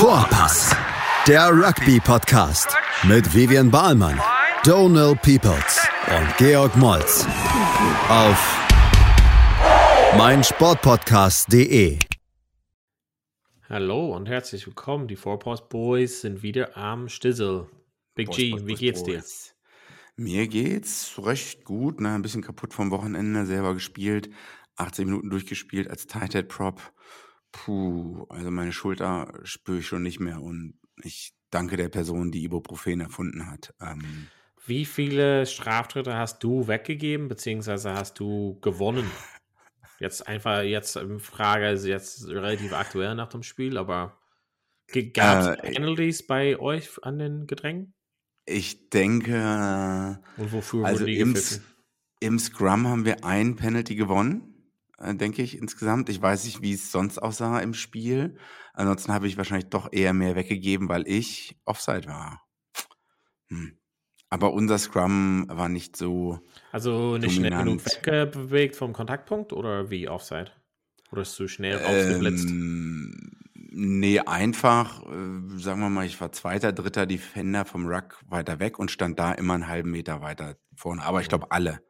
Vorpass, der Rugby-Podcast mit Vivian Bahlmann, Donal Peoples und Georg Moltz auf meinsportpodcast.de. Hallo und herzlich willkommen. Die Vorpass Boys sind wieder am Stissel. Big Boys, G, Boys, wie geht's dir? Boys. Mir geht's recht gut, ne? Ein bisschen kaputt vom Wochenende, selber gespielt, 18 Minuten durchgespielt als Tight Head Prop. Puh, also meine Schulter spüre ich schon nicht mehr und ich danke der Person, die Ibuprofen erfunden hat. Ähm, Wie viele Straftritte hast du weggegeben, beziehungsweise hast du gewonnen? Jetzt einfach, jetzt Frage ist jetzt relativ aktuell nach dem Spiel, aber gab es Äh, Penalties bei euch an den Gedrängen? ich denke, Und wofür also wurden die im, im Scrum haben wir ein Penalty gewonnen, denke ich insgesamt. Ich weiß nicht, wie es sonst aussah im Spiel. Ansonsten habe ich wahrscheinlich doch eher mehr weggegeben, weil ich Offside war. Hm. Aber unser Scrum war nicht so. Also nicht schnell genug dominant. wegbewegt vom Kontaktpunkt oder wie Offside? Oder ist zu schnell rausgeblitzt? Ähm, nee, einfach, äh, sagen wir mal, ich war zweiter, dritter Defender vom Ruck weiter weg und stand da immer einen halben Meter weiter vorne. Aber ich glaube alle.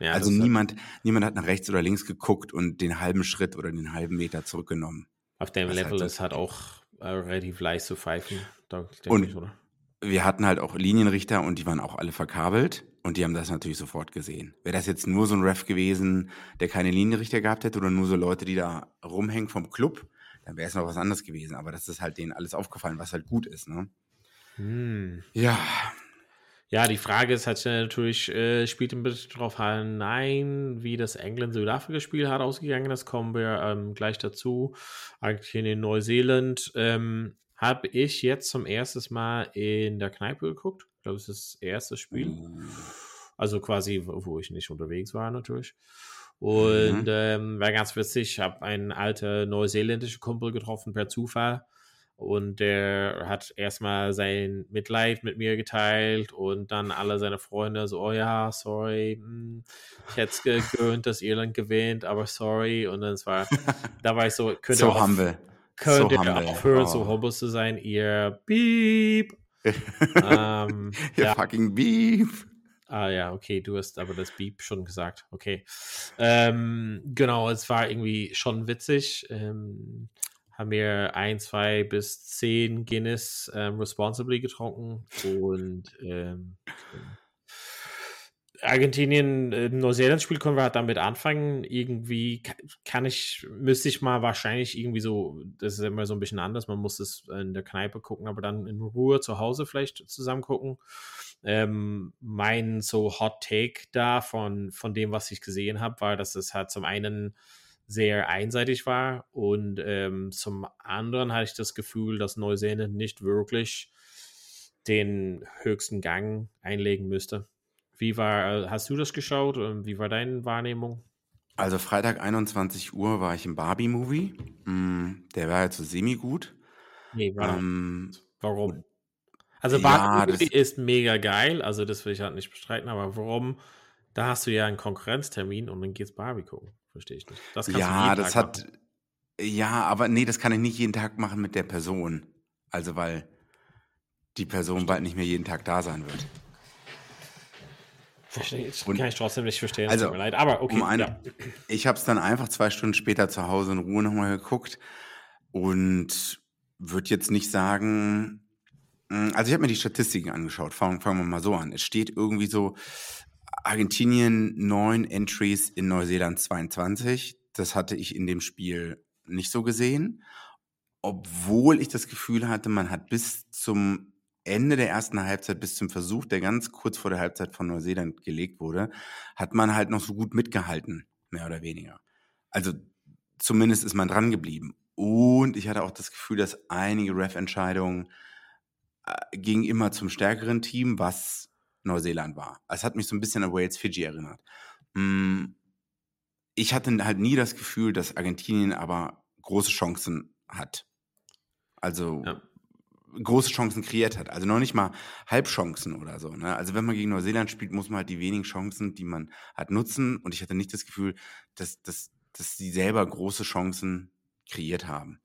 Ja, also das hat- niemand, niemand hat nach rechts oder links geguckt und den halben Schritt oder den halben Meter zurückgenommen. Auf dem halt Level ist halt auch äh, relativ leicht zu pfeifen, denke Und- ich, oder? Wir hatten halt auch Linienrichter und die waren auch alle verkabelt und die haben das natürlich sofort gesehen. Wäre das jetzt nur so ein Ref gewesen, der keine Linienrichter gehabt hätte oder nur so Leute, die da rumhängen vom Club, dann wäre es noch was anderes gewesen. Aber das ist halt denen alles aufgefallen, was halt gut ist, ne? Hm. Ja, Ja, die Frage ist halt natürlich, äh, spielt ein bisschen drauf hinein, wie das England-Südafrika-Spiel hat ausgegangen ist, kommen wir ähm, gleich dazu. Eigentlich in Neuseeland ähm, habe ich jetzt zum ersten Mal in der Kneipe geguckt. Ich glaube, es ist das erste Spiel. Also quasi, wo wo ich nicht unterwegs war natürlich. Und Mhm. ähm, war ganz witzig, ich habe einen alten neuseeländischen Kumpel getroffen per Zufall. Und der hat erstmal sein Mitleid mit mir geteilt und dann alle seine Freunde so, oh ja, sorry, hm, ich hätte es gegönnt, dass Irland gewinnt, aber sorry. Und dann war, da war ich so, könnt ihr so auf- humble. Könnt so ihr aufhören, Oh. so humble zu sein, ihr Piep. ähm, Ihr ja. fucking Beef. Ah ja, okay, du hast aber das Beep schon gesagt. Okay. Ähm, genau, es war irgendwie schon witzig. Ähm, haben wir ein, zwei bis zehn Guinness ähm, responsibly getrunken und ähm, Argentinien, äh, Neuseeland-Spiel können wir halt damit anfangen. Irgendwie ka- kann ich, müsste ich mal wahrscheinlich irgendwie so, das ist immer so ein bisschen anders, man muss es in der Kneipe gucken, aber dann in Ruhe zu Hause vielleicht zusammen gucken. Ähm, mein so Hot Take da von, von dem, was ich gesehen habe, war, dass es halt zum einen sehr einseitig war und ähm, zum anderen hatte ich das Gefühl, dass Neuseeland nicht wirklich den höchsten Gang einlegen müsste. Wie war, hast du das geschaut? und Wie war deine Wahrnehmung? Also Freitag 21 Uhr war ich im Barbie-Movie. Mm, Der war jetzt so semi-gut. Nee, war Ähm, warum? Also ja, Barbie das- ist mega geil, also das will ich halt nicht bestreiten, aber warum? Da hast du ja einen Konkurrenztermin und dann geht's Barbie gucken. Verstehe ich nicht. Das kannst du ja, das Tag hat. machen. Ja, aber nee, das kann ich nicht jeden Tag machen mit der Person. Also, weil die Person bald nicht mehr jeden Tag da sein wird. Verstehe ich. Und- Kann ich trotzdem nicht verstehen. Also, tut mir leid. Aber okay. um eine- ja. Ich habe es dann einfach zwei Stunden später zu Hause in Ruhe nochmal geguckt und würde jetzt nicht sagen. mm, Also, ich habe mir die Statistiken angeschaut. Fangen, fangen wir mal so an. Es steht irgendwie so: Argentinien neun Entries in Neuseeland 22. Das hatte ich in dem Spiel nicht so gesehen. Obwohl ich das Gefühl hatte, man hat bis zum Ende der ersten Halbzeit, bis zum Versuch, der ganz kurz vor der Halbzeit von Neuseeland gelegt wurde, hat man halt noch so gut mitgehalten, mehr oder weniger. Also zumindest ist man dran geblieben. Und ich hatte auch das Gefühl, dass einige Ref-Entscheidungen äh, gingen immer zum stärkeren Team, was Neuseeland war. Es hat mich so ein bisschen an Wales-Fiji erinnert. Mm, Ich hatte halt nie das Gefühl, dass Argentinien aber große Chancen hat. Also Ja. große Chancen kreiert hat. Also noch nicht mal Halbchancen oder so. Ne? Also wenn man gegen Neuseeland spielt, muss man halt die wenigen Chancen, die man hat, nutzen. Und ich hatte nicht das Gefühl, dass, dass, dass sie selber große Chancen kreiert haben.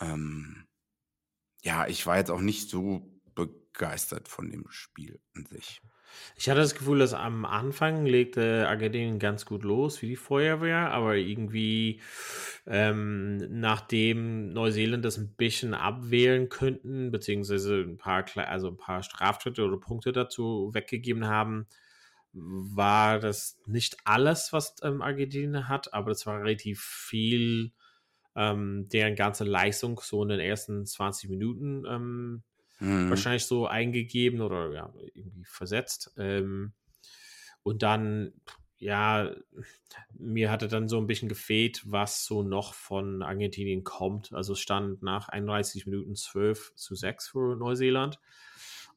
Ähm, ja, ich war jetzt auch nicht so begeistert von dem Spiel an sich. Ich hatte das Gefühl, dass am Anfang legte Argentinien ganz gut los, wie die Feuerwehr, aber irgendwie, ähm, nachdem Neuseeland das ein bisschen abwehren könnten, beziehungsweise ein paar, also ein paar Straftritte oder Punkte dazu weggegeben haben, war das nicht alles, was ähm, Argentinien hat, aber das war relativ viel ähm, deren ganze Leistung so in den ersten 20 Minuten ähm, mhm. wahrscheinlich so eingegeben oder ja, irgendwie versetzt. Ähm, und dann, ja, mir hatte dann so ein bisschen gefehlt, was so noch von Argentinien kommt. Also stand nach 31 Minuten 12 zu 6 für Neuseeland.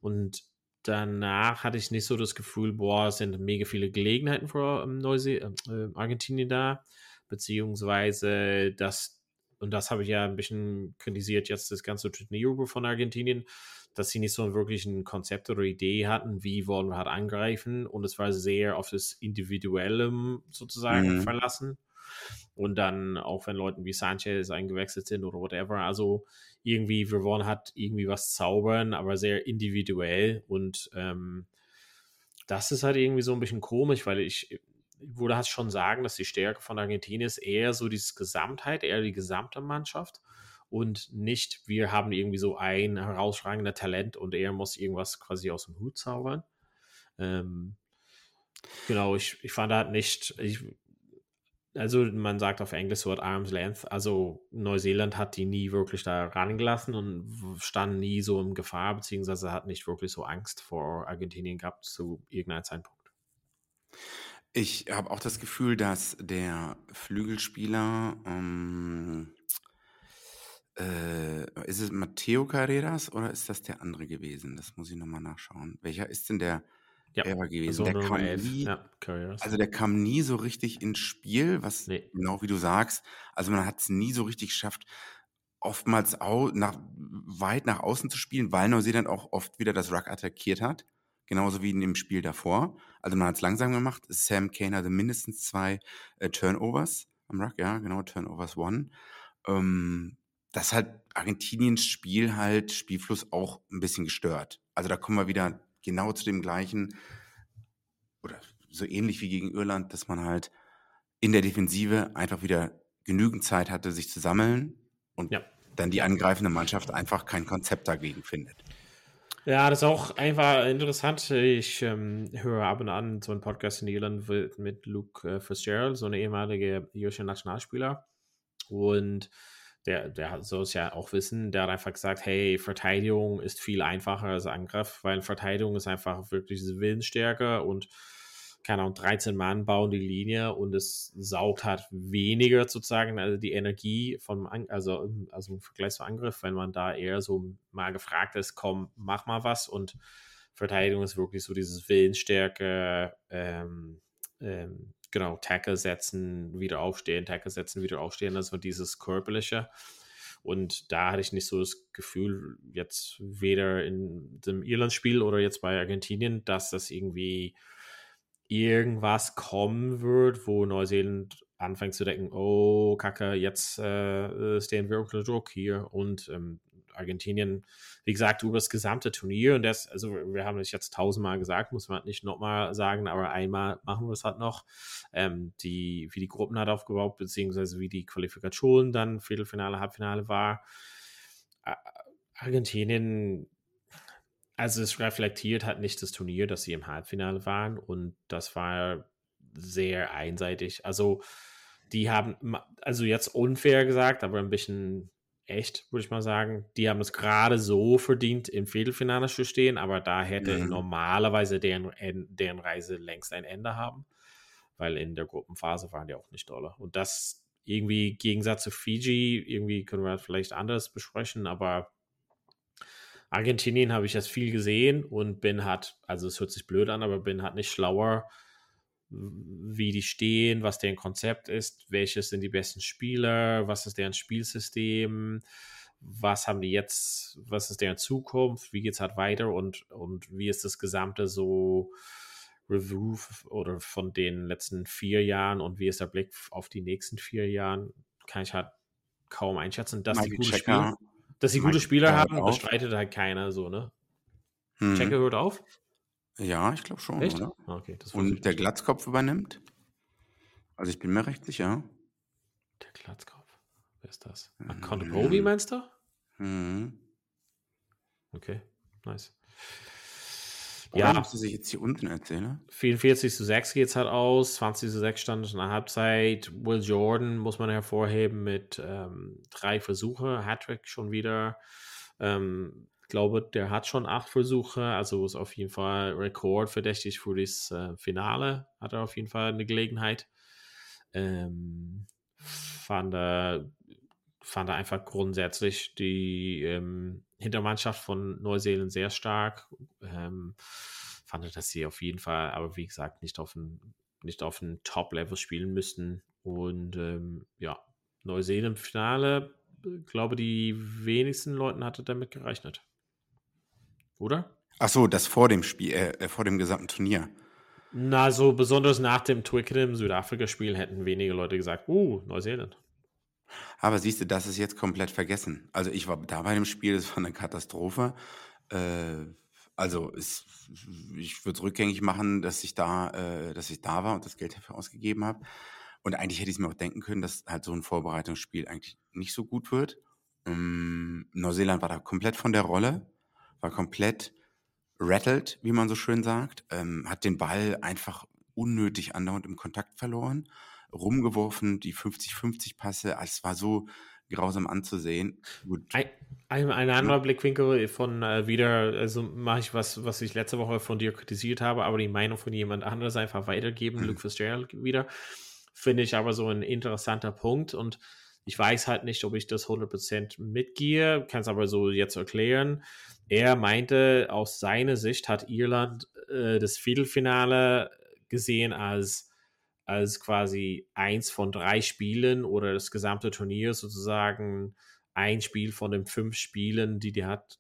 Und danach hatte ich nicht so das Gefühl, boah, es sind mega viele Gelegenheiten für ähm, Neuse äh, Argentinien da, beziehungsweise dass und das habe ich ja ein bisschen kritisiert jetzt das ganze Turnier von Argentinien, dass sie nicht so wirklich ein Konzept oder Idee hatten, wie wollen wir halt angreifen und es war sehr auf das Individuelle sozusagen mhm. verlassen. Und dann auch wenn Leute wie Sanchez eingewechselt sind oder whatever, also irgendwie, wir wollen halt irgendwie was zaubern, aber sehr individuell und ähm, das ist halt irgendwie so ein bisschen komisch, weil ich, würde halt schon sagen, dass die Stärke von Argentinien ist eher so diese Gesamtheit, eher die gesamte Mannschaft und nicht, wir haben irgendwie so ein herausragender Talent und er muss irgendwas quasi aus dem Hut zaubern. Ähm, genau, ich, ich fand halt nicht, ich, also man sagt auf Englisch so Arm's Length, also Neuseeland hat die nie wirklich da rangelassen und stand nie so in Gefahr, beziehungsweise hat nicht wirklich so Angst vor Argentinien gehabt zu irgendeinem Zeitpunkt. Ich habe auch das Gefühl, dass der Flügelspieler, ähm, äh, ist es Matteo Carreras oder ist das der andere gewesen? Das muss ich nochmal nachschauen. Welcher ist denn der ja, Elfer gewesen? Der kam nie, ja, also der kam nie so richtig ins Spiel, was nee. genau wie du sagst, also man hat es nie so richtig geschafft, oftmals auch nach, weit nach außen zu spielen, weil Neuseeland auch oft wieder das Ruck attackiert hat genauso wie in dem Spiel davor. Also man hat es langsam gemacht. Sam Kane hatte mindestens zwei äh, Turnovers am Ruck, ja, genau, Turnovers One. Ähm, das hat Argentiniens Spiel halt, Spielfluss auch ein bisschen gestört. Also da kommen wir wieder genau zu dem gleichen, oder so ähnlich wie gegen Irland, dass man halt in der Defensive einfach wieder genügend Zeit hatte, sich zu sammeln und ja. dann die angreifende Mannschaft einfach kein Konzept dagegen findet. Ja, das ist auch einfach interessant. Ich ähm, höre ab und an so einen Podcast in Irland mit Luke äh, Fitzgerald, so eine ehemalige irische Nationalspieler. Und der, der soll es ja auch wissen, der hat einfach gesagt, hey, Verteidigung ist viel einfacher als Angriff, weil Verteidigung ist einfach wirklich diese Willensstärke und keine Ahnung, 13 Mann bauen die Linie und es saugt halt weniger sozusagen, also die Energie vom, also, also im Vergleich zum Angriff, wenn man da eher so mal gefragt ist, komm, mach mal was und Verteidigung ist wirklich so dieses Willensstärke, ähm, ähm, genau, Tackle setzen, wieder aufstehen, Tackle setzen, wieder aufstehen, also dieses körperliche. Und da hatte ich nicht so das Gefühl, jetzt weder in dem Irland-Spiel oder jetzt bei Argentinien, dass das irgendwie irgendwas kommen wird, wo Neuseeland anfängt zu denken, oh, Kacke, jetzt äh, stehen wir unter Druck hier. Und ähm, Argentinien, wie gesagt, über das gesamte Turnier. Und das, also wir haben das jetzt tausendmal gesagt, muss man nicht nochmal sagen, aber einmal machen wir es halt noch, ähm, die, wie die Gruppen hat aufgebaut, beziehungsweise wie die Qualifikation dann Viertelfinale, Halbfinale war. Argentinien also es reflektiert hat nicht das Turnier, dass sie im Halbfinale waren und das war sehr einseitig. Also die haben, also jetzt unfair gesagt, aber ein bisschen echt, würde ich mal sagen. Die haben es gerade so verdient, im Viertelfinale zu stehen, aber da hätte mhm. normalerweise deren, deren Reise längst ein Ende haben, weil in der Gruppenphase waren die auch nicht doller. Und das irgendwie im Gegensatz zu Fiji, irgendwie können wir vielleicht anders besprechen, aber Argentinien habe ich jetzt viel gesehen und bin hat, also es hört sich blöd an, aber bin halt nicht schlauer, wie die stehen, was deren Konzept ist, welches sind die besten Spieler, was ist deren Spielsystem, was haben die jetzt, was ist deren Zukunft, wie geht es halt weiter und, und wie ist das gesamte so Review oder von den letzten vier Jahren und wie ist der Blick auf die nächsten vier Jahren, kann ich halt kaum einschätzen, dass Michael die gute Checker, Dass sie gute Spieler haben, bestreitet halt keiner so, ne? Mhm. Checker hört auf? Ja, ich glaube schon, Echt? Ah, Okay, Und der. Glatzkopf übernimmt. Also ich bin mir recht sicher. Der Glatzkopf. Wer ist das? Ah, Kondopobi meinst du? Mhm. Okay, nice. Ja. Ja, Was ich jetzt hier unten erzähle. 44 zu 6 geht es halt aus, 20 zu 6 stand es in der Halbzeit. Will Jordan muss man hervorheben mit ähm, drei Versuche, Hattrick schon wieder. Ähm, ich glaube, der hat schon acht Versuche, also ist auf jeden Fall rekordverdächtig für das äh, Finale. Hat er auf jeden Fall eine Gelegenheit. Ähm, fand, er, fand er einfach grundsätzlich die ähm, Hintermannschaft von Neuseeland sehr stark. Ähm, fand er, dass sie auf jeden Fall, aber wie gesagt, nicht auf ein, nicht auf ein Top-Level spielen müssten. Und ähm, ja, Neuseeland-Finale, äh, glaube die wenigsten Leuten hatte damit gerechnet. Oder? Ach so, das vor dem Spiel, äh, äh, vor dem gesamten Turnier. Na, so besonders nach dem Twickenham Südafrika-Spiel hätten wenige Leute gesagt, uh, Neuseeland. Aber siehst du, das ist jetzt komplett vergessen. Also ich war da bei dem Spiel, das war eine Katastrophe. Äh, also es, ich würde es rückgängig machen, dass ich da, äh, dass ich da war und das Geld dafür ausgegeben habe. Und eigentlich hätte ich es mir auch denken können, dass halt so ein Vorbereitungsspiel eigentlich nicht so gut wird. Ähm, Neuseeland war da komplett von der Rolle, war komplett rattled, wie man so schön sagt, ähm, hat den Ball einfach unnötig andauernd im Kontakt verloren, rumgeworfen, die 50-50 Passe, es war so grausam anzusehen. Ein, ein, ein anderer Blickwinkel von äh, wieder, also mache ich was, was ich letzte Woche von dir kritisiert habe, aber die Meinung von jemand anderes einfach weitergeben, Mhm. Luke Fitzgerald wieder, finde ich aber so ein interessanter Punkt und ich weiß halt nicht, ob ich das 100% mitgehe, kann es aber so jetzt erklären. Er meinte, aus seiner Sicht hat Irland äh, das Viertelfinale gesehen als, als quasi eins von drei Spielen oder das gesamte Turnier sozusagen ein Spiel von den fünf Spielen, die die hat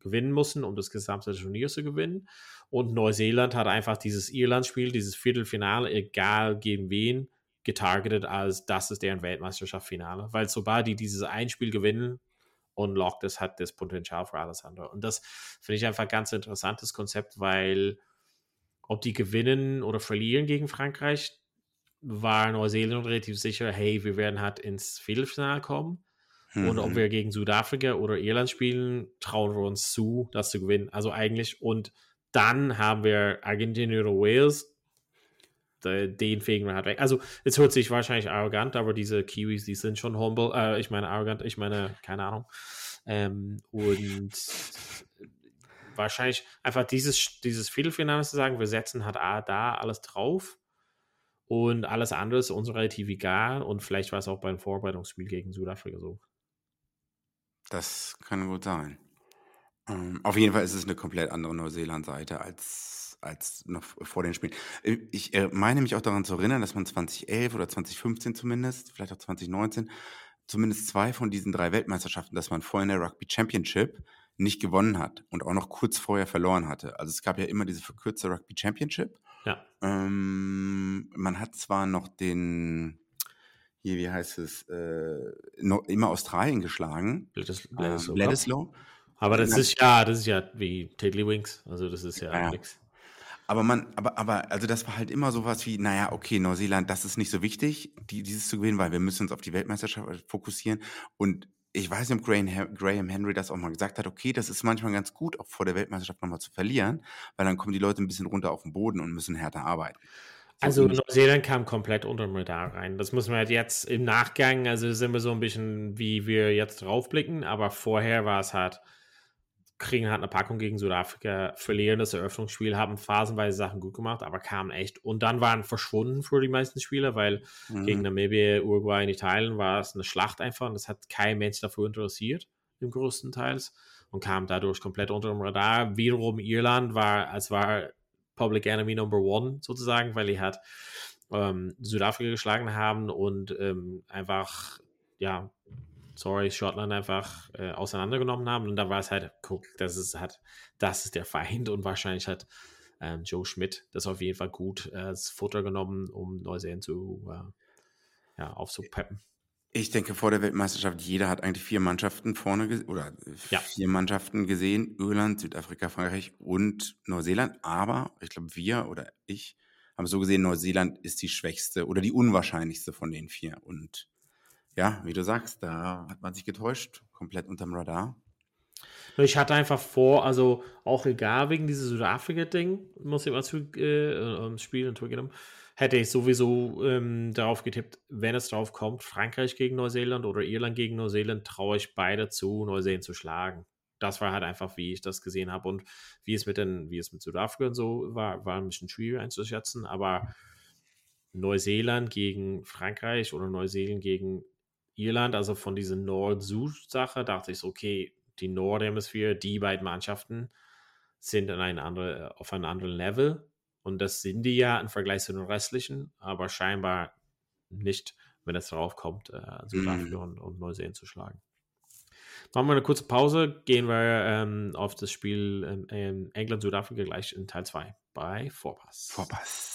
gewinnen müssen, um das gesamte Turnier zu gewinnen. Und Neuseeland hat einfach dieses Irland-Spiel, dieses Viertelfinale, egal gegen wen, getargetet als das ist deren Weltmeisterschaftsfinale. Weil sobald die dieses ein Spiel gewinnen, unlockt es, hat das Potenzial für alles andere. Und das finde ich einfach ein ganz interessantes Konzept, weil ob die gewinnen oder verlieren gegen Frankreich, war Neuseeland relativ sicher, hey, wir werden halt ins Viertelfinale kommen. Und ob Mhm. wir gegen Südafrika oder Irland spielen, trauen wir uns zu, das zu gewinnen. Also eigentlich, und dann haben wir Argentinien oder Wales, de- den fegen wir halt weg. Also es hört sich wahrscheinlich arrogant, aber diese Kiwis, die sind schon humble. Äh, ich meine arrogant, ich meine, keine Ahnung. Ähm, und wahrscheinlich einfach dieses, dieses Viertelfinale zu sagen, wir setzen halt A, da alles drauf und alles andere ist uns relativ egal und vielleicht war es auch beim Vorbereitungsspiel gegen Südafrika so. Das kann gut sein. Ähm, auf jeden Fall ist es eine komplett andere Neuseeland-Seite als, als noch vor den Spielen. Äh, Ich äh, meine mich auch daran zu erinnern, dass man 2011 oder 2015 zumindest, vielleicht auch 2019, zumindest zwei von diesen drei Weltmeisterschaften, dass man vorher in der Rugby Championship nicht gewonnen hat und auch noch kurz vorher verloren hatte. Also es gab ja immer diese verkürzte Rugby Championship. Ja. Ähm, man hat zwar noch den, hier, wie heißt es, äh, noch immer Australien geschlagen. Bledis- Ähm, Bledisloe Cup. Bledisloe. Aber das Ja. ist ja, das ist ja wie Tiddlywinks. Also das ist ja, Ja, nix. Aber man, aber, aber, also das war halt immer sowas wie, naja, okay, Neuseeland, das ist nicht so wichtig, die, dieses zu gewinnen, weil wir müssen uns auf die Weltmeisterschaft fokussieren. Und ich weiß nicht, ob Graham, Hen- Graham Henry das auch mal gesagt hat, okay, das ist manchmal ganz gut, auch vor der Weltmeisterschaft nochmal zu verlieren, weil dann kommen die Leute ein bisschen runter auf den Boden und müssen härter arbeiten. So Also Neuseeland kam komplett unter dem Radar rein. Das müssen wir halt jetzt im Nachgang, also sind wir so ein bisschen, wie wir jetzt draufblicken, aber vorher war es halt, kriegen halt eine Packung gegen Südafrika, verlieren das Eröffnungsspiel, haben phasenweise Sachen gut gemacht, aber kamen echt und dann waren verschwunden für die meisten Spieler, weil Mhm. gegen Namibia, Uruguay und Italien war es eine Schlacht einfach und das hat kein Mensch dafür interessiert, im größten Teils und kam dadurch komplett unter dem Radar. Wiederum Irland war, als war Public Enemy Number One sozusagen, weil die halt ähm, Südafrika geschlagen haben und ähm, einfach, ja, sorry, Schottland einfach äh, auseinandergenommen haben und da war es halt, guck, das ist halt, das ist der Feind und wahrscheinlich hat ähm, Joe Schmidt das auf jeden Fall gut äh, als Futter genommen, um Neuseeland zu, äh, ja, aufzupeppen. Ich denke, vor der Weltmeisterschaft, jeder hat eigentlich vier Mannschaften vorne oder Ja. vier Mannschaften gesehen. Irland, Südafrika, Frankreich und Neuseeland. Aber ich glaube, wir oder ich haben so gesehen, Neuseeland ist die schwächste oder die unwahrscheinlichste von den vier. Und ja, wie du sagst, da hat man sich getäuscht, komplett unterm Radar. Ich hatte einfach vor, also auch egal wegen dieses Südafrika-Ding, muss ich mal zu, äh, Spiel zugeben, hätte ich sowieso ähm, darauf getippt, wenn es drauf kommt, Frankreich gegen Neuseeland oder Irland gegen Neuseeland, traue ich beide zu, Neuseeland zu schlagen. Das war halt einfach, wie ich das gesehen habe und wie es mit den, wie es mit Südafrika und so war, war ein bisschen schwierig einzuschätzen, aber Neuseeland gegen Frankreich oder Neuseeland gegen Irland, also von dieser Nord-Süd-Sache, dachte ich so, okay, die Nordhemisphäre, die beiden Mannschaften sind an ein andere, auf einem anderen Level. Und das sind die ja im Vergleich zu den restlichen, aber scheinbar nicht, wenn es darauf kommt, äh, Südafrika und, und Neuseeland zu schlagen. Machen wir eine kurze Pause, gehen wir ähm, auf das Spiel ähm, England-Südafrika gleich in Teil 2 bei Vorpass. Vorpass.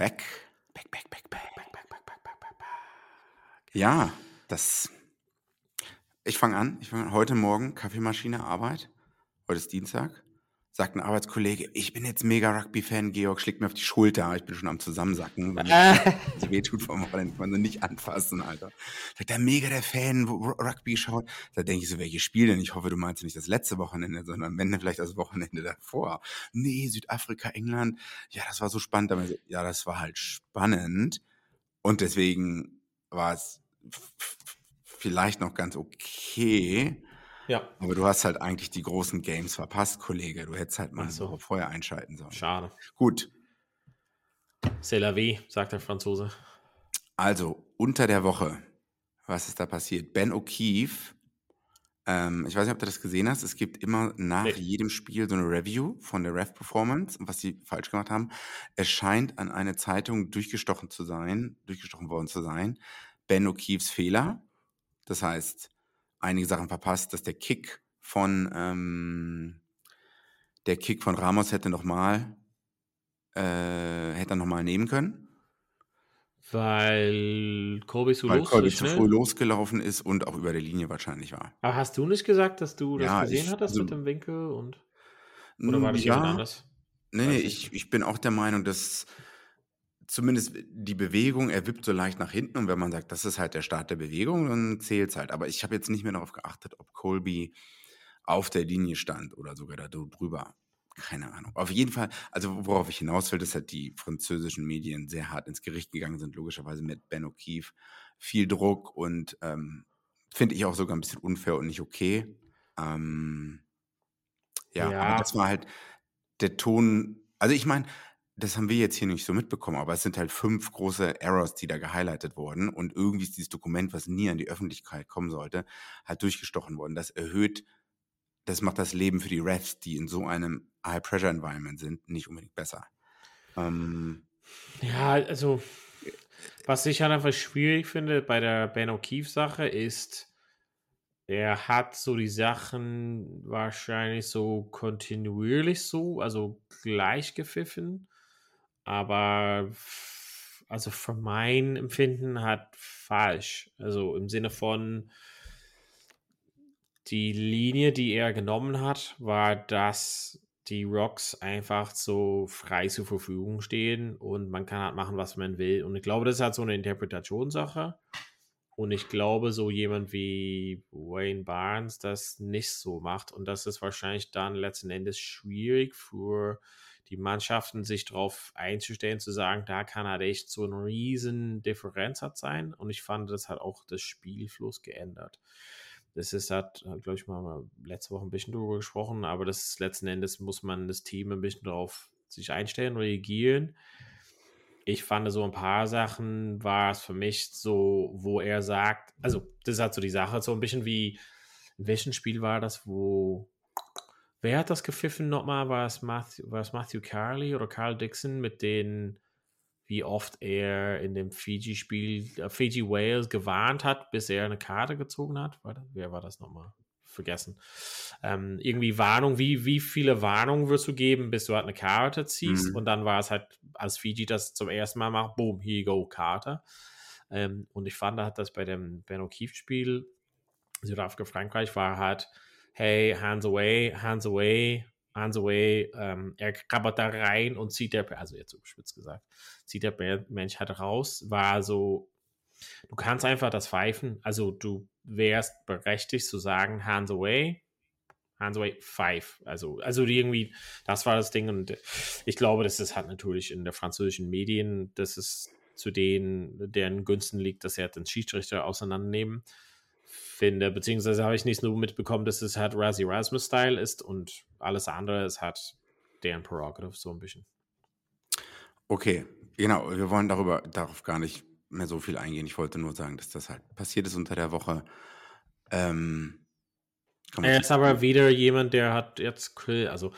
Back. Back, back, back, back, back, back, back, back, back, back, back. Ja, das. Ich fange an. Ich fange an. Heute Morgen Kaffeemaschine, Arbeit. Heute ist Dienstag. Sagt ein Arbeitskollege, ich bin jetzt mega Rugby-Fan, Georg schlägt mir auf die Schulter. Ich bin schon am Zusammensacken, weil es weh tut vom Wochenende, kann man so nicht anfassen, Alter. Sagt er, mega der Fan, wo Rugby schaut. Da denke ich so, welches Spiel denn? Ich hoffe, du meinst nicht das letzte Wochenende, sondern wenn vielleicht das Wochenende davor. Nee, Südafrika, England. Ja, das war so spannend. Aber ja, das war halt spannend. Und deswegen war es vielleicht noch ganz okay. Ja. Aber du hast halt eigentlich die großen Games verpasst, Kollege. Du hättest halt mal Ach so. eine Woche vorher einschalten sollen. Schade. Gut, C'est la vie, sagt der Franzose. also unter der Woche, was ist da passiert? Ben O'Keefe, ähm, ich weiß nicht, ob du das gesehen hast, es gibt immer nach Nee. jedem Spiel so eine Review von der Ref-Performance und was sie falsch gemacht haben. Es scheint an eine Zeitung durchgestochen zu sein, durchgestochen worden zu sein. Ben O'Keefes Fehler. Das heißt, einige Sachen verpasst, dass der Kick von ähm, der Kick von Ramos hätte nochmal äh, hätte er nochmal nehmen können. Weil Kobe so weil Colby so zu schnell. früh losgelaufen ist und auch über der Linie wahrscheinlich war. Aber hast du nicht gesagt, dass du das Ja, gesehen ich- hattest also- mit dem Winkel und oder war das ja, jemand anders? Nee, ich, ich bin auch der Meinung, dass zumindest die Bewegung, er wippt so leicht nach hinten und wenn man sagt, das ist halt der Start der Bewegung, dann zählt es halt. Aber ich habe jetzt nicht mehr darauf geachtet, ob Colby auf der Linie stand oder sogar da drüber. Keine Ahnung. Auf jeden Fall, also worauf ich hinaus will, dass halt die französischen Medien sehr hart ins Gericht gegangen sind, logischerweise mit Ben O'Keefe. Viel Druck und ähm, finde ich auch sogar ein bisschen unfair und nicht okay. Ähm, ja, Ja. aber das war halt der Ton. Also ich meine, das haben wir jetzt hier nicht so mitbekommen, aber es sind halt fünf große Errors, die da gehighlightet wurden und irgendwie ist dieses Dokument, was nie an die Öffentlichkeit kommen sollte, halt durchgestochen worden. Das erhöht, das macht das Leben für die Refs, die in so einem High-Pressure-Environment sind, nicht unbedingt besser. Ähm, Ja, also was ich halt einfach schwierig finde bei der Ben O'Keefe-Sache ist, er hat so die Sachen wahrscheinlich so kontinuierlich so, also gleich gepfiffen, aber also für mein Empfinden hat falsch. Also im Sinne von die Linie, die er genommen hat, war, dass die Rocks einfach so frei zur Verfügung stehen und man kann halt machen, was man will. Und ich glaube, das ist halt so eine Interpretationssache. Und ich glaube, so jemand wie Wayne Barnes das nicht so macht. Und das ist wahrscheinlich dann letzten Endes schwierig für die Mannschaften, sich darauf einzustellen, zu sagen, da kann halt echt so eine riesen Differenz hat sein. Und ich fand, das hat auch das Spielfluss geändert. Das ist halt, glaube ich, mal letzte Woche ein bisschen drüber gesprochen, aber das ist letzten Endes muss man das Team ein bisschen darauf sich einstellen, reagieren. ich fand so ein paar Sachen war es für mich so, wo er sagt, also das hat so die Sache, so ein bisschen wie, in welchem Spiel war das, wo, wer hat das gepfiffen nochmal? War es Matthew, war es Matthew Carley oder Carl Dixon mit den, wie oft er in dem Fiji-Spiel, äh, Fiji-Wales gewarnt hat, bis er eine Karte gezogen hat? War das, wer war das nochmal? vergessen. Ähm, irgendwie Warnung, wie, wie viele Warnungen wirst du geben, bis du halt eine Karte ziehst? Mhm. Und dann war es halt, als Fiji das zum ersten Mal macht, boom, here you go, Karte. Ähm, und ich fand, hat das bei dem Ben O'Keefe-Spiel, Südafrika, Frankreich, war halt, hey, hands away, hands away, hands away. Ähm, er krabbert da rein und zieht der, also jetzt überspitzt gesagt, zieht der Mensch halt raus, war so, du kannst einfach das pfeifen, also du wärst berechtigt zu sagen, hands away, hands away, five. Also, also irgendwie, das war das Ding. Und ich glaube, das hat natürlich in der französischen Medien, dass es zu denen, deren Günsten liegt, dass er den Schiedsrichter auseinandernehmen finde, beziehungsweise habe ich nicht nur mitbekommen, dass es halt Razzie Rasmus-Style ist und alles andere ist halt deren Prerogative so ein bisschen. Okay, genau, wir wollen darüber, darauf gar nicht mehr so viel eingehen. Ich wollte nur sagen, dass das halt passiert ist unter der Woche. Ähm, er ist aber wieder jemand, der hat jetzt, also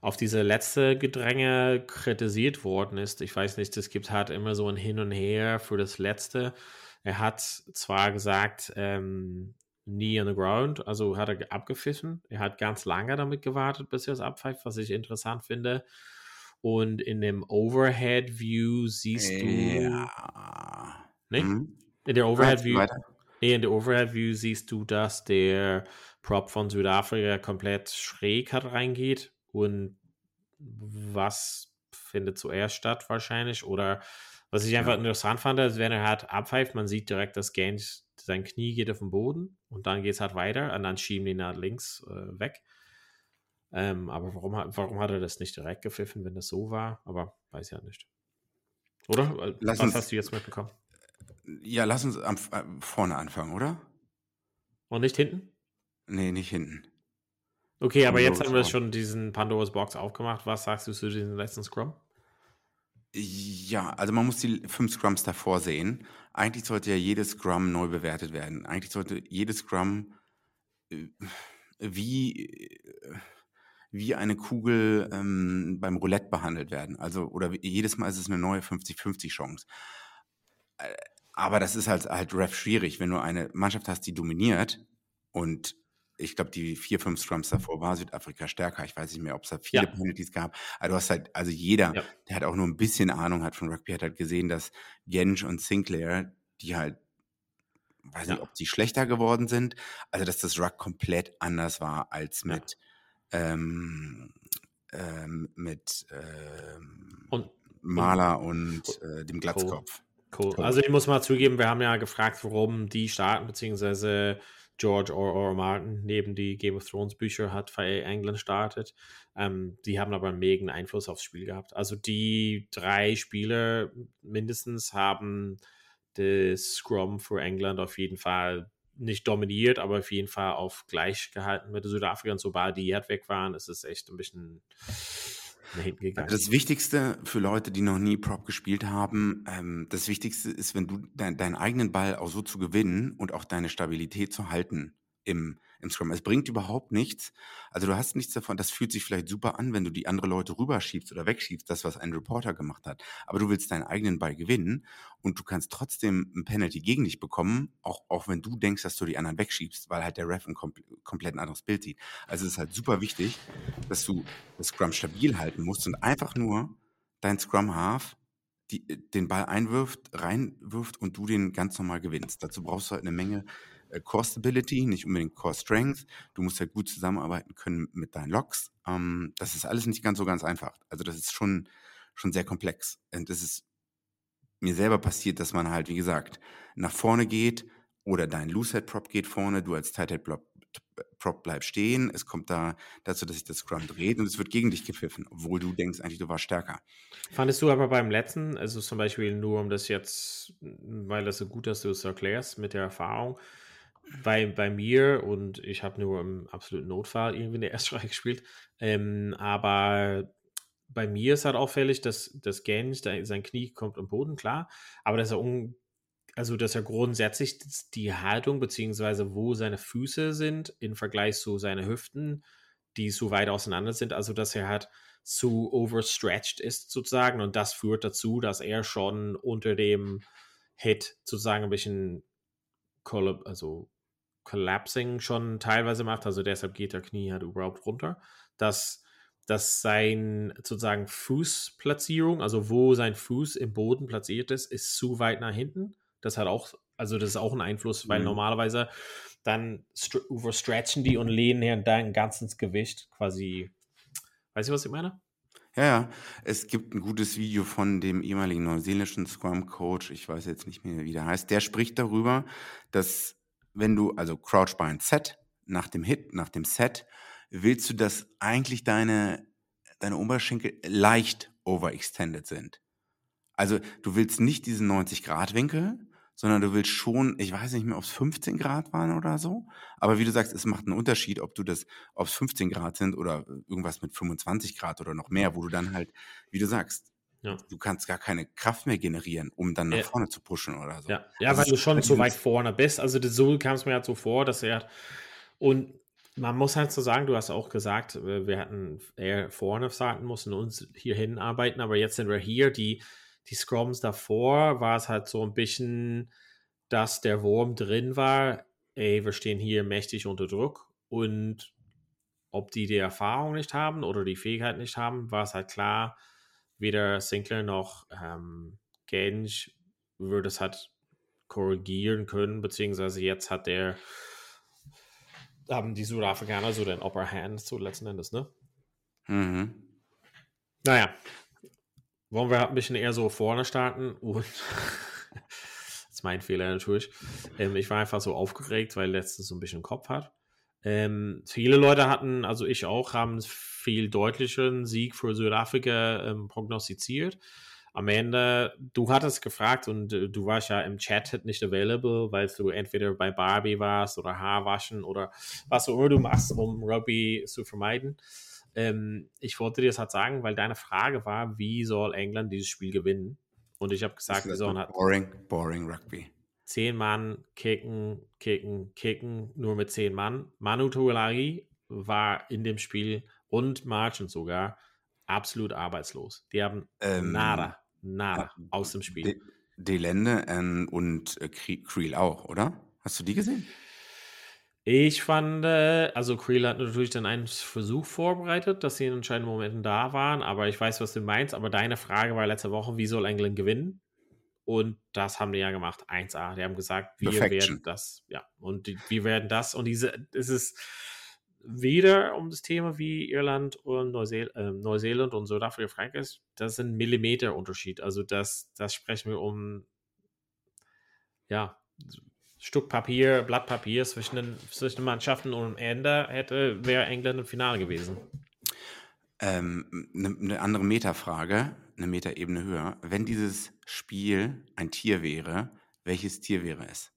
auf diese letzte Gedränge kritisiert worden ist. Ich weiß nicht, es gibt halt immer so ein Hin und Her für das letzte. Er hat zwar gesagt, ähm, nie on the ground, also hat er abgepfiffen. Er hat ganz lange damit gewartet, bis er es abpfeift, was ich interessant finde. Und in dem Overhead View siehst du. Ja. Ne? Mhm. In der Overhead View. Nee, in der Overhead View siehst du, dass der Prop von Südafrika komplett schräg hat reingeht. Und was findet zuerst statt wahrscheinlich? Oder was ich einfach ja. interessant fand, ist, wenn er halt abpfeift, man sieht direkt, dass Gaines, sein Knie geht auf den Boden und dann geht es halt weiter und dann schieben die nach links äh, weg. Ähm, aber warum, warum hat er das nicht direkt gepfiffen, wenn das so war? Aber weiß ja nicht. Oder? Äh, lass Was uns, hast du jetzt mitbekommen? Ja, lass uns am, äh, vorne anfangen, oder? Und nicht hinten? Nee, nicht hinten. Okay, aber jetzt haben wir schon diesen Pandoras Box aufgemacht. Was sagst du zu diesem letzten Scrum? Ja, also man muss die fünf Scrums davor sehen. Eigentlich sollte ja jedes Scrum neu bewertet werden. Eigentlich sollte jedes Scrum äh, wie wie eine Kugel ähm, beim Roulette behandelt werden. Also, oder jedes Mal ist es eine neue 50-50 Chance. Äh, aber das ist halt, halt ref schwierig, wenn du eine Mannschaft hast, die dominiert und ich glaube, die vier, fünf Scrums davor war Südafrika stärker. Ich weiß nicht mehr, ob es da viele ja. Penalties gab. Aber du hast halt, also jeder, ja. der hat auch nur ein bisschen Ahnung hat von Rugby, hat halt gesehen, dass Gensch und Sinclair, die halt, weiß ja. nicht, ob die schlechter geworden sind, also dass das Rug komplett anders war als mit ähm, ähm, mit ähm, und, Maler und, und äh, dem Glatzkopf. Cool. cool. Also ich muss mal zugeben, wir haben ja gefragt, warum die starten, beziehungsweise George R. R. Martin neben die Game of Thrones Bücher hat für England startet. Ähm, die haben aber einen mega Einfluss aufs Spiel gehabt. Also die drei Spieler mindestens haben das Scrum für England auf jeden Fall nicht dominiert, aber auf jeden Fall auf gleich gehalten mit Südafrika. Und sobald die weg waren, ist es echt ein bisschen nach hinten gegangen. Das Wichtigste für Leute, die noch nie Prop gespielt haben, ähm, das Wichtigste ist, wenn du de deinen eigenen Ball auch so zu gewinnen und auch deine Stabilität zu halten im, im Scrum. Es bringt überhaupt nichts. Also du hast nichts davon, das fühlt sich vielleicht super an, wenn du die andere Leute rüberschiebst oder wegschiebst, das, was ein Reporter gemacht hat. Aber du willst deinen eigenen Ball gewinnen und du kannst trotzdem ein Penalty gegen dich bekommen, auch, auch wenn du denkst, dass du die anderen wegschiebst, weil halt der Ref ein kom komplett anderes Bild sieht. Also es ist halt super wichtig, dass du das Scrum stabil halten musst und einfach nur dein Scrum Half die, den Ball einwirft, reinwirft und du den ganz normal gewinnst. Dazu brauchst du halt eine Menge Core Stability, nicht unbedingt Core Strength. Du musst halt gut zusammenarbeiten können mit deinen Logs. Ähm, das ist alles nicht ganz so ganz einfach. Also das ist schon, schon sehr komplex. Und es ist mir selber passiert, dass man halt, wie gesagt, nach vorne geht oder dein Loosehead Prop geht vorne, du als Tighthead Prop bleibst stehen. Es kommt da dazu, dass sich das Scrum dreht und es wird gegen dich gepfiffen, obwohl du denkst eigentlich, du warst stärker. Fandest du aber beim letzten, also zum Beispiel nur um das jetzt, weil das so gut, dass du es erklärst mit der Erfahrung, bei, bei mir und ich habe nur im absoluten Notfall irgendwie in der ersten Reihe gespielt. Ähm, aber bei mir ist halt auffällig, dass das Gaines, sein Knie kommt am Boden, klar, aber dass er un, also dass er grundsätzlich die Haltung beziehungsweise wo seine Füße sind im Vergleich zu seinen Hüften, die so weit auseinander sind, also dass er halt zu overstretched ist sozusagen und das führt dazu, dass er schon unter dem Hit sozusagen ein bisschen also collapsing schon teilweise macht, also deshalb geht der Knie halt überhaupt runter, dass, dass sein sozusagen Fußplatzierung, also wo sein Fuß im Boden platziert ist, ist zu weit nach hinten. Das hat auch, also das ist auch ein Einfluss, weil mhm. normalerweise dann overstretchen die und lehnen hier dein ganzes Gewicht quasi. Weißt du, was ich meine? Ja, ja. Es gibt ein gutes Video von dem ehemaligen neuseeländischen Scrum-Coach, ich weiß jetzt nicht mehr, wie der heißt, der spricht darüber, dass wenn du, also Crouch Bind Set, nach dem Hit, nach dem Set, willst du, dass eigentlich deine, deine Oberschenkel leicht overextended sind. Also du willst nicht diesen 90-Grad-Winkel, sondern du willst schon, ich weiß nicht mehr, ob es 15 Grad waren oder so, aber wie du sagst, es macht einen Unterschied, ob du das, ob es 15 Grad sind oder irgendwas mit 25 Grad oder noch mehr, wo du dann halt, wie du sagst, ja. du kannst gar keine Kraft mehr generieren, um dann nach ja. vorne zu pushen oder so. Ja, ja also weil du schon zu weit vorne bist. Also so kam es mir halt so vor, dass er und man muss halt so sagen, du hast auch gesagt, wir hätten eher vorne starten müssen, uns hierhin arbeiten, aber jetzt sind wir hier, die die Scrums davor war es halt so ein bisschen, dass der Wurm drin war, ey, wir stehen hier mächtig unter Druck und ob die die Erfahrung nicht haben oder die Fähigkeit nicht haben, war es halt klar, weder Sinclair noch ähm, Genge würde es halt korrigieren können, beziehungsweise jetzt hat der haben die Südafrikaner so den Upper Hand so letzten Endes, ne? Mhm. Naja, wollen wir ein bisschen eher so vorne starten und das ist mein Fehler natürlich. Ähm, ich war einfach so aufgeregt, weil letztens so ein bisschen Kopf hat. Ähm, viele Leute hatten, also ich auch, haben viel deutlicheren Sieg für Südafrika ähm, prognostiziert. Am Ende, du hattest gefragt und äh, du warst ja im Chat nicht available, weil du entweder bei Barbie warst oder Haarwaschen oder was auch immer du machst, um Rugby zu vermeiden. Ähm, ich wollte dir das halt sagen, weil deine Frage war, wie soll England dieses Spiel gewinnen? Und ich habe gesagt, wir sollen halt. Boring, boring Rugby. Zehn Mann kicken, kicken, kicken, nur mit zehn Mann. Manu Tuolari war in dem Spiel und Marchen sogar absolut arbeitslos. Die haben ähm, nada, nada äh, aus dem Spiel. Delende ähm, und äh, Creel auch, oder? Hast du die gesehen? Ich fand, äh, also Creel hat natürlich dann einen Versuch vorbereitet, dass sie in entscheidenden Momenten da waren, aber ich weiß, was du meinst. Aber deine Frage war letzte Woche, wie soll England gewinnen? Und das haben die ja gemacht, 1A. Die haben gesagt, wir Perfection. werden das, ja, und die, wir werden das. Und diese, es ist weder um das Thema wie Irland und Neuseel äh, Neuseeland und Südafrika Frank ist, das ist ein Millimeter-Unterschied. Also das, das sprechen wir um, ja, Stück Papier, Blatt Papier zwischen den, zwischen den Mannschaften und Ende hätte, wäre England im Finale gewesen. Ähm, eine, eine andere Metafrage, eine Metaebene höher. Wenn dieses Spiel ein Tier wäre, welches Tier wäre es?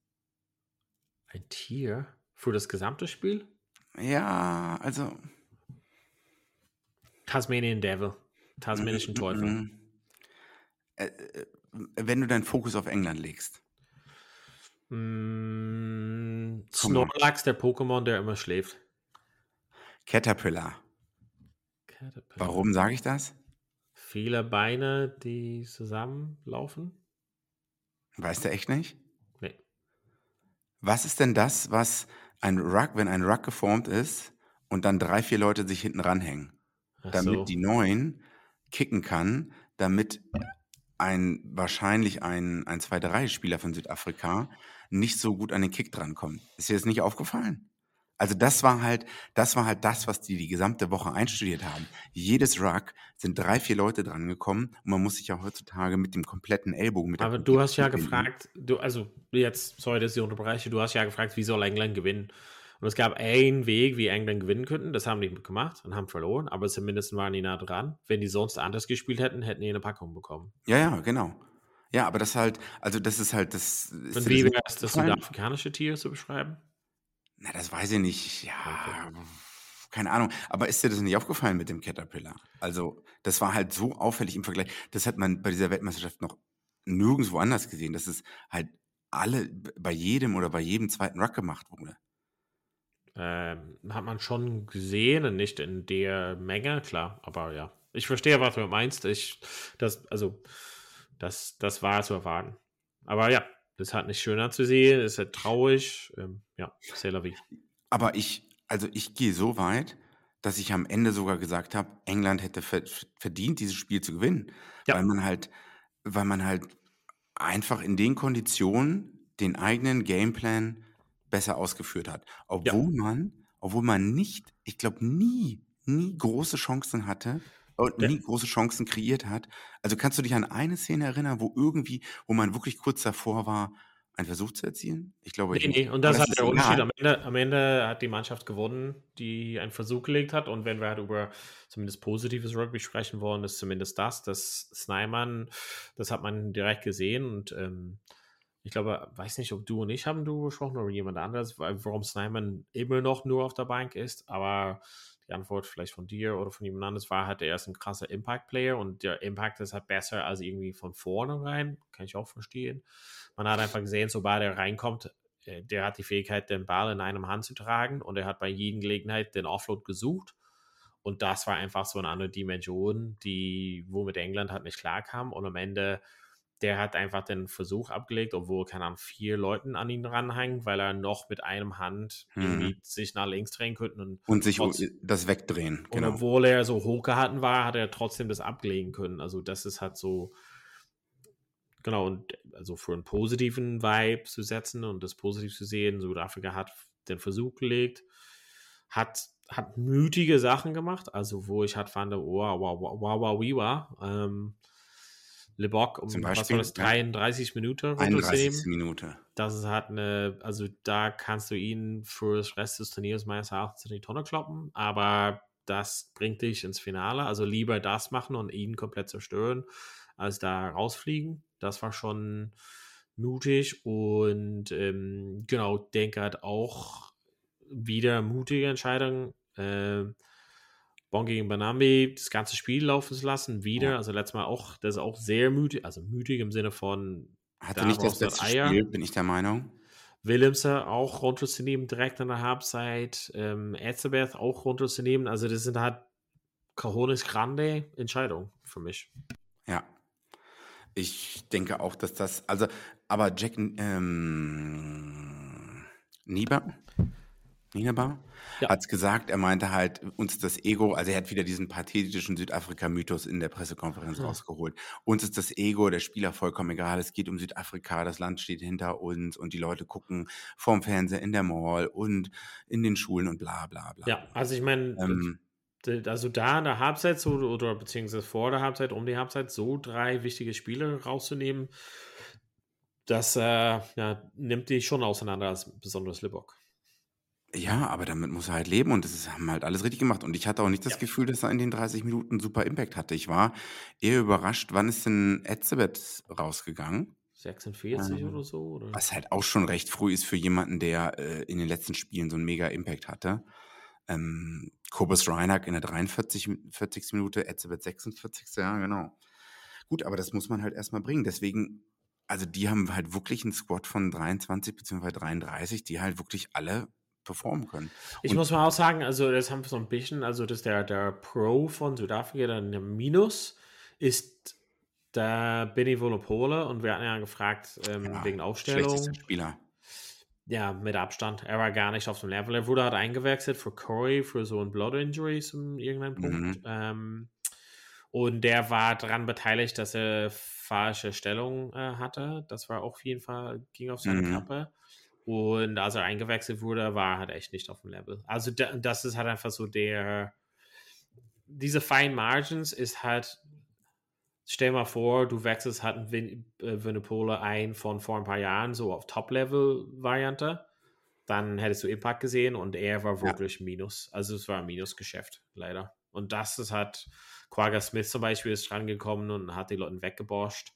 Ein Tier? Für das gesamte Spiel? Ja, also. Tasmanian Devil. Tasmanischen mm, Teufel. Mm, mm. Äh, äh, wenn du deinen Fokus auf England legst. Mm, Snorlax, der Pokémon, der immer schläft. Caterpillar. Caterpillar. Warum sage ich das? Viele Beine, die zusammenlaufen. Weißt du echt nicht? Nee. Was ist denn das, was ein Rug, wenn ein Rug geformt ist und dann drei, vier Leute sich hinten ranhängen, Ach damit so. die neuen kicken kann, damit ein wahrscheinlich ein, ein 2-3-Spieler von Südafrika nicht so gut an den Kick drankommt. Ist dir das nicht aufgefallen? Also das war halt, das war halt das, was die die gesamte Woche einstudiert haben. Jedes Ruck sind drei, vier Leute dran gekommen und man muss sich ja heutzutage mit dem kompletten Ellbogen mit Aber du hast ja gefragt, du, also jetzt, sorry, dass ich unterbreche, du hast ja gefragt, wie soll England gewinnen? Und es gab einen Weg, wie England gewinnen könnten. Das haben die gemacht und haben verloren, aber zumindest waren die nah dran. Wenn die sonst anders gespielt hätten, hätten die eine Packung bekommen. Ja, ja, genau. Ja, aber das halt, also das ist halt das. Ist Und wie wäre es, das südafrikanische Tier zu beschreiben? Na, das weiß ich nicht. Ja, okay. keine Ahnung. Aber ist dir das nicht aufgefallen mit dem Caterpillar? Also, das war halt so auffällig im Vergleich. Das hat man bei dieser Weltmeisterschaft noch nirgendwo anders gesehen, dass es halt alle bei jedem oder bei jedem zweiten Ruck gemacht wurde. Ähm, hat man schon gesehen, nicht in der Menge, klar, aber ja. Ich verstehe, was du meinst. Ich, das, also, das, das war zu erwarten. Aber ja, das hat nicht schöner zu sehen, ist halt traurig. Ähm, ja, c'est la vie. Aber ich, also ich gehe so weit, dass ich am Ende sogar gesagt habe, England hätte verdient, dieses Spiel zu gewinnen. Ja. Weil man halt, weil man halt einfach in den Konditionen den eigenen Gameplan besser ausgeführt hat. Obwohl ja. man, obwohl man nicht, ich glaube, nie, nie große Chancen hatte und nie große Chancen kreiert hat. Also kannst du dich an eine Szene erinnern, wo irgendwie, wo man wirklich kurz davor war, einen Versuch zu erzielen? Ich glaube, nee, nee. Und das, das hat der Unterschied. Am Ende, am Ende hat die Mannschaft gewonnen, die einen Versuch gelegt hat. Und wenn wir halt über zumindest positives Rugby sprechen wollen, ist zumindest das, dass Snyman, das hat man direkt gesehen. Und ähm, ich glaube, weiß nicht, ob du und ich haben du gesprochen oder jemand anderes, warum Snyman immer noch nur auf der Bank ist. Aber die Antwort vielleicht von dir oder von jemand anderes war halt, er ist ein krasser Impact-Player und der Impact ist halt besser als irgendwie von vorne rein. Kann ich auch verstehen. Man hat einfach gesehen, sobald er reinkommt, äh, der hat die Fähigkeit, den Ball in einem Hand zu tragen und er hat bei jeder Gelegenheit den Offload gesucht. Und das war einfach so eine andere Dimension, die, womit England halt nicht klarkam. Und am Ende, der hat einfach den Versuch abgelegt, obwohl, keine Ahnung, vier Leuten an ihn ranhängen, weil er noch mit einem Hand hm. sich nach links drehen könnte. Und, und sich trotz, das wegdrehen. Genau. Und obwohl er so hochgehalten war, hat er trotzdem das ablegen können. Also das ist halt so, Genau, und also für einen positiven Vibe zu setzen und das positiv zu sehen, Südafrika hat den Versuch gelegt, hat, hat mutige Sachen gemacht, also wo ich halt fand, wow, wow, wow, wow, wow, wow, ähm, Le Bock, um was war das, 33 ja. Minuten 31 Minute. Das ist halt eine, also da kannst du ihn für das Rest des Turniers meines Erachtens in die Tonne kloppen, aber das bringt dich ins Finale, also lieber das machen und ihn komplett zerstören, als da rausfliegen. Das war schon mutig und ähm, genau, denke halt auch wieder mutige Entscheidung. Äh, Bon gegen Banambi das ganze Spiel laufen zu lassen, wieder. Ja. Also letztes Mal auch, das ist auch sehr mutig, also mutig im Sinne von hatte nicht das letzte Eier. Spiel, bin ich der Meinung. Willemse auch runterzunehmen, direkt in der Halbzeit. Ähm, Erzebeth auch runterzunehmen. Also das sind halt Cajones Grande Entscheidungen für mich. Ja, ich denke auch, dass das, also, aber Jack ähm, Nieber, Nieber ja. hat es gesagt, er meinte halt, uns das Ego, also er hat wieder diesen pathetischen Südafrika-Mythos in der Pressekonferenz ja. rausgeholt. Uns ist das Ego der Spieler vollkommen egal. Es geht um Südafrika, das Land steht hinter uns und die Leute gucken vorm Fernseher in der Mall und in den Schulen und bla bla bla. Ja, also ich meine, ähm, also da in der Halbzeit so, oder beziehungsweise vor der Halbzeit, um die Halbzeit, so drei wichtige Spiele rauszunehmen, das äh, ja, nimmt die schon auseinander als besonders Libok. Ja, aber damit muss er halt leben und das haben halt alles richtig gemacht. Und ich hatte auch nicht das ja. Gefühl, dass er in den 30 Minuten super Impact hatte. Ich war eher überrascht, wann ist denn Etzebeth rausgegangen? 46 ähm, oder so? Oder? Was halt auch schon recht früh ist für jemanden, der äh, in den letzten Spielen so einen mega Impact hatte. Ähm, Kobus Reinhardt in der 43. 40. Minute, Etzebeth 46. Ja, genau. Gut, aber das muss man halt erstmal bringen. Deswegen, also die haben halt wirklich einen Squad von 23 bzw. 33, die halt wirklich alle performen können. Ich Und muss mal auch sagen, also das haben wir so ein bisschen, also dass der, der Pro von Südafrika, dann der Minus, ist der Benny Volopole und wir hatten ja gefragt ähm, ja, wegen Aufstellung. Spieler ja, mit Abstand. Er war gar nicht auf dem Level. Er wurde halt eingewechselt für Corey für so ein Blood Injury zum irgendeinem Punkt. Mhm. Ähm, und der war daran beteiligt, dass er falsche Stellung äh, hatte. Das war auch auf jeden Fall, ging auf seine mhm. Kappe. Und als er eingewechselt wurde, war er halt echt nicht auf dem Level. Also das ist halt einfach so der, diese Fine Margins ist halt stell mal vor, du wechselst halt einen Winnipole äh, ein von vor ein paar Jahren, so auf Top-Level-Variante. Dann hättest du Impact gesehen und er war wirklich ja. Minus. Also es war ein Minusgeschäft, leider. Und das ist halt, Quagga Smith zum Beispiel ist rangekommen und hat die Leute weggeborscht.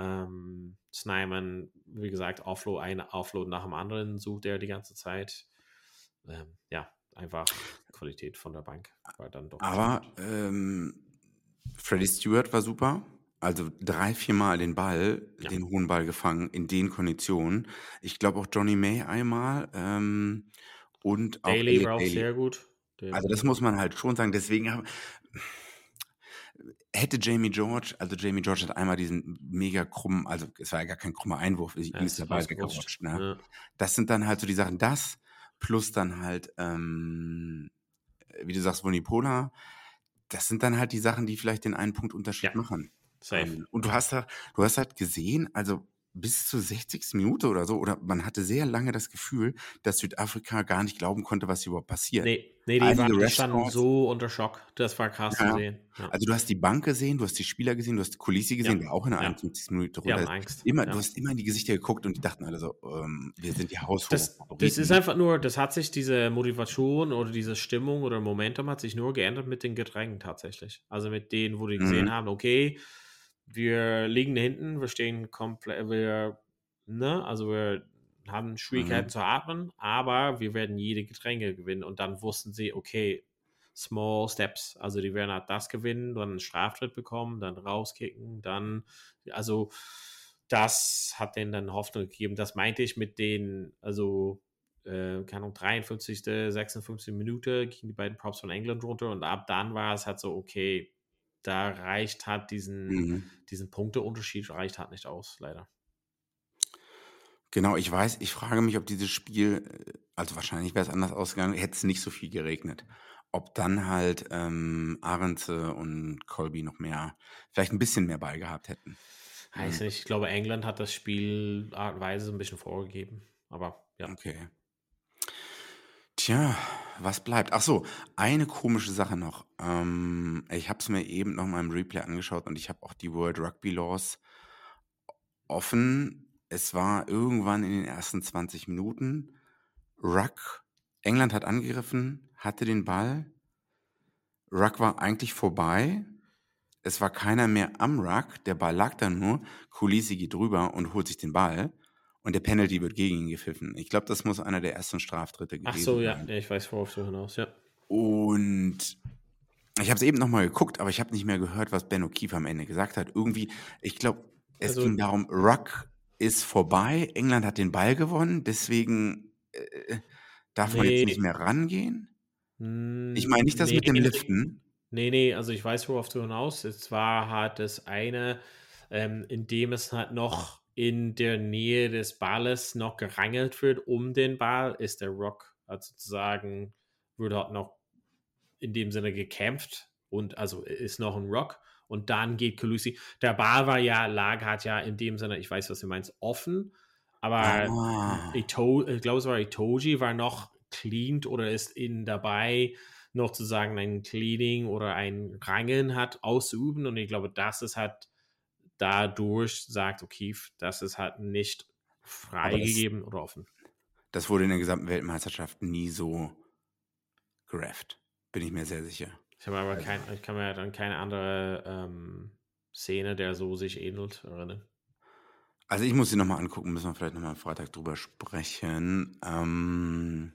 Ähm, Snyman, wie gesagt, Offload, ein Offload nach dem anderen sucht er die ganze Zeit. Ähm, ja, einfach. Qualität von der Bank war dann doch. Aber ähm, Freddie Stewart war super. Also drei, viermal den Ball, Ja. den hohen Ball gefangen in den Konditionen. Ich glaube auch Johnny May einmal ähm, und auch Daly Elliot war auch sehr gut. Der- Also das muss man halt schon sagen. Deswegen hab- hätte Jamie George, also Jamie George hat einmal diesen mega krummen, also es war ja gar kein krummer Einwurf, ihm Ja, ist der Ball weggerutscht. Ne? Ja. Das sind dann halt so die Sachen, das plus dann halt, ähm, wie du sagst, Vonipola, das sind dann halt die Sachen, die vielleicht den einen Punkt Unterschied Ja. machen. Safe. Und du hast da, du hast halt gesehen, also bis zur 60. Minute oder so, oder man hatte sehr lange das Gefühl, dass Südafrika gar nicht glauben konnte, was überhaupt passiert. Nee, nee, die, Einige waren, die standen so unter Schock. Das war krass Ja. zu sehen. Ja. Also du hast die Bank gesehen, du hast die Spieler gesehen, du hast Kulisi gesehen, Ja. der auch in der Ja. 51. Minute runter. Angst. Immer. Du hast immer in die Gesichter geguckt und die dachten alle so, ähm, wir sind die haushoch. Das, das ist einfach nur, das hat sich diese Motivation oder diese Stimmung oder Momentum hat sich nur geändert mit den Getränken tatsächlich. Also mit denen, wo die gesehen Mhm. haben, okay, wir liegen da hinten, wir stehen komplett, wir, ne, also wir haben Schwierigkeiten Mhm. zu atmen, aber wir werden jede Getränke gewinnen und dann wussten sie, okay, small steps, also die werden halt das gewinnen, dann einen Straftritt bekommen, dann rauskicken, dann, also das hat denen dann Hoffnung gegeben. Das meinte ich mit den, also äh, keine Ahnung, 53., 56. Minute gingen die beiden Props von England runter und ab dann war es halt so, okay, da reicht halt diesen, Mhm. diesen Punkteunterschied reicht halt nicht aus, leider. Genau, ich weiß, ich frage mich, ob dieses Spiel, äh, also wahrscheinlich wäre es anders ausgegangen, hätte es nicht so viel geregnet. Ob dann halt ähm, Arenze und Colby noch mehr, vielleicht ein bisschen mehr Ball gehabt hätten. Heißt nicht, ich glaube, England hat das Spiel Art und Weise ein bisschen vorgegeben. Aber ja. Okay. Tja, was bleibt? Ach so, eine komische Sache noch. Ähm, ich habe es mir eben noch mal im Replay angeschaut und ich habe auch die World Rugby Laws offen. Es war irgendwann in den ersten 20 Minuten. Ruck, England hat angegriffen, hatte den Ball. Ruck war eigentlich vorbei. Es war keiner mehr am Ruck. Der Ball lag da nur. Kulisi geht drüber und holt sich den Ball. Und der Penalty wird gegen ihn gepfiffen. Ich glaube, das muss einer der ersten Straftritte gewesen Ach so, ja, sein. ich weiß, worauf du hinaus, ja. Und ich habe es eben nochmal geguckt, aber ich habe nicht mehr gehört, was Ben O'Keefe am Ende gesagt hat. Irgendwie, ich glaube, es Also- ging darum, Ruck ist vorbei, England hat den Ball gewonnen, deswegen äh, darf man Nee. jetzt nicht mehr rangehen. Ich meine nicht das Nee, mit dem Liften. Nee, nee, also ich weiß, worauf du hinaus. Es war halt das eine, ähm, in dem es halt noch in der Nähe des Balles noch gerangelt wird um den Ball, ist der Rock halt sozusagen, wird halt noch in dem Sinne gekämpft und also ist noch ein Rock und dann geht Calusi. Der Ball war ja, lag hat ja in dem Sinne, ich weiß, was du meinst, offen, aber Ah. Ito, ich glaube, es war Itoji, war noch cleaned oder ist in dabei, noch zu sagen, ein Cleaning oder ein Rangeln hat auszuüben. Und ich glaube, das ist halt dadurch, sagt O'Keefe, das ist halt nicht freigegeben oder offen. Das wurde in der gesamten Weltmeisterschaft nie so gerafft. Bin ich mir sehr sicher. Ich aber kein, ich kann mir dann keine andere ähm, Szene, der so sich ähnelt, erinnern. Also ich muss sie nochmal angucken, müssen wir vielleicht nochmal am Freitag drüber sprechen. Ähm,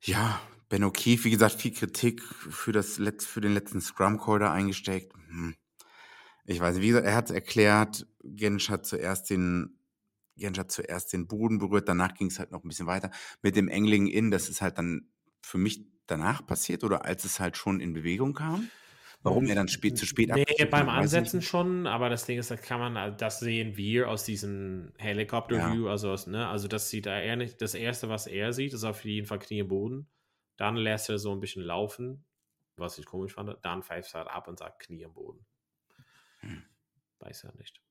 ja, Ben O'Keefe, wie gesagt, viel Kritik für, das Letz-, für den letzten Scrum-Call da eingesteckt. Hm. Ich weiß nicht, wie gesagt, er hat erklärt, Gensch hat zuerst den, Gensch hat zuerst den Boden berührt, danach ging es halt noch ein bisschen weiter. Mit dem Engling in, das ist halt dann für mich danach passiert oder als es halt schon in Bewegung kam. Warum er dann spät, zu spät Nee, beim Ansetzen schon, aber das Ding ist, das kann man, also das sehen wir aus diesem Helikopter-View, also, aus, ne, also das sieht er nicht, das erste, was er sieht, ist auf jeden Fall Knie im Boden. Dann lässt er so ein bisschen laufen, was ich komisch fand. Dann pfeift er halt ab und sagt Knie im Boden. Hm. Weiß er nicht.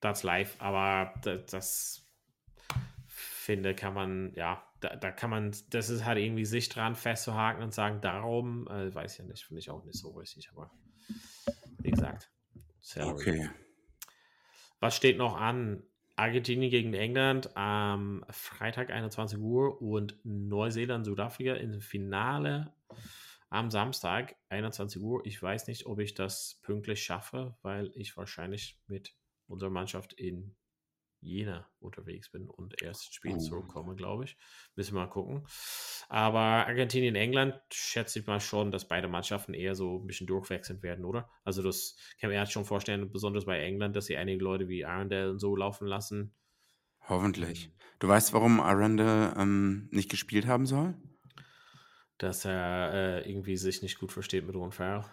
Das live, aber das, das finde, kann man, ja, da, da kann man, das ist halt irgendwie sich dran festzuhaken und sagen, darum, äh, weiß ich ja nicht, finde ich auch nicht so richtig, aber wie gesagt. Okay. Was steht noch an? Argentinien gegen England am Freitag 21 Uhr und Neuseeland, Südafrika im Finale am Samstag 21 Uhr. Ich weiß nicht, ob ich das pünktlich schaffe, weil ich wahrscheinlich mit unserer Mannschaft in Jena unterwegs bin und erst spät oh. zurückkomme, glaube ich. Müssen wir mal gucken. Aber Argentinien, England schätze ich mal schon, dass beide Mannschaften eher so ein bisschen durchwechselnd werden, oder? Also das kann man erst schon vorstellen, besonders bei England, dass sie einige Leute wie Arundel und so laufen lassen. Hoffentlich. Ähm. Du weißt, warum Arundel ähm, nicht gespielt haben soll? Dass er äh, irgendwie sich nicht gut versteht mit Ron Farrell.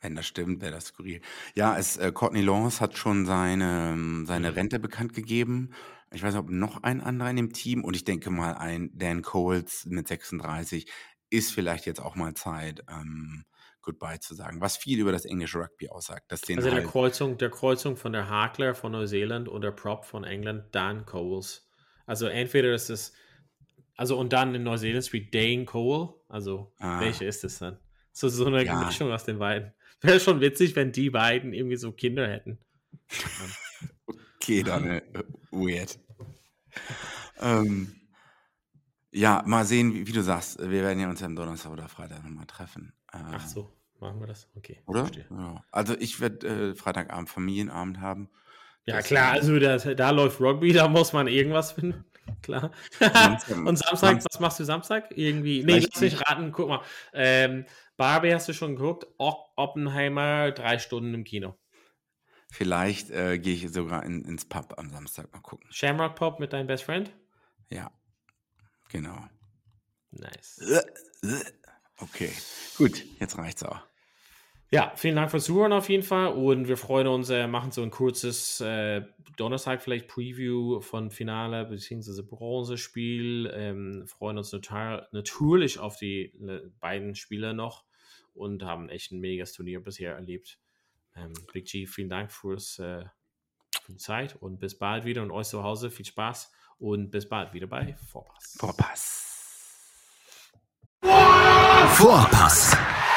Wenn das stimmt, wäre das skurril. Ja, es, äh, Courtney Lawrence hat schon seine, ähm, seine mhm. Rente bekannt gegeben. Ich weiß nicht, ob noch ein anderer in dem Team und ich denke mal, ein Dan Coles mit 36 ist vielleicht jetzt auch mal Zeit, ähm, Goodbye zu sagen, was viel über das englische Rugby aussagt. Dass den also halt der Kreuzung, der Kreuzung von der Hakler von Neuseeland und der Prop von England, Dan Coles. Also entweder ist es, also und dann in Neuseeland Street Dane Cole, also ah. welche ist es dann? So, so eine ja. Mischung aus den beiden. Wäre schon witzig, wenn die beiden irgendwie so Kinder hätten. okay, dann äh, weird. Ähm, ja, mal sehen, wie, wie, du sagst. Wir werden ja uns am Donnerstag oder Freitag nochmal treffen. Ähm, Ach so, machen wir das? Okay. Oder? Ja. Also ich werde äh, Freitagabend Familienabend haben. Ja, das klar, also da, da läuft Rugby, da muss man irgendwas finden. Klar. Und Samstag, was machst du Samstag? Irgendwie. Nee, lass mich raten, guck mal. Ähm, Barbie hast du schon geguckt? Oppenheimer, drei Stunden im Kino. Vielleicht äh, gehe ich sogar in, ins Pub am Samstag mal gucken. Shamrock Pop mit deinem Best Friend? Ja, genau. Nice. Okay, gut, jetzt reicht's auch. Ja, vielen Dank fürs Zuhören auf jeden Fall und wir freuen uns, äh, machen so ein kurzes äh, Donnerstag vielleicht Preview von Finale bzw. Bronzespiel. Ähm, freuen uns natürlich auf die ne, beiden Spieler noch und haben echt ein megas Turnier bisher erlebt. Ähm, Big G, vielen Dank fürs, äh, für die Zeit und bis bald wieder und euch zu Hause viel Spaß und bis bald wieder bei Vorpass. Vorpass. Vorpass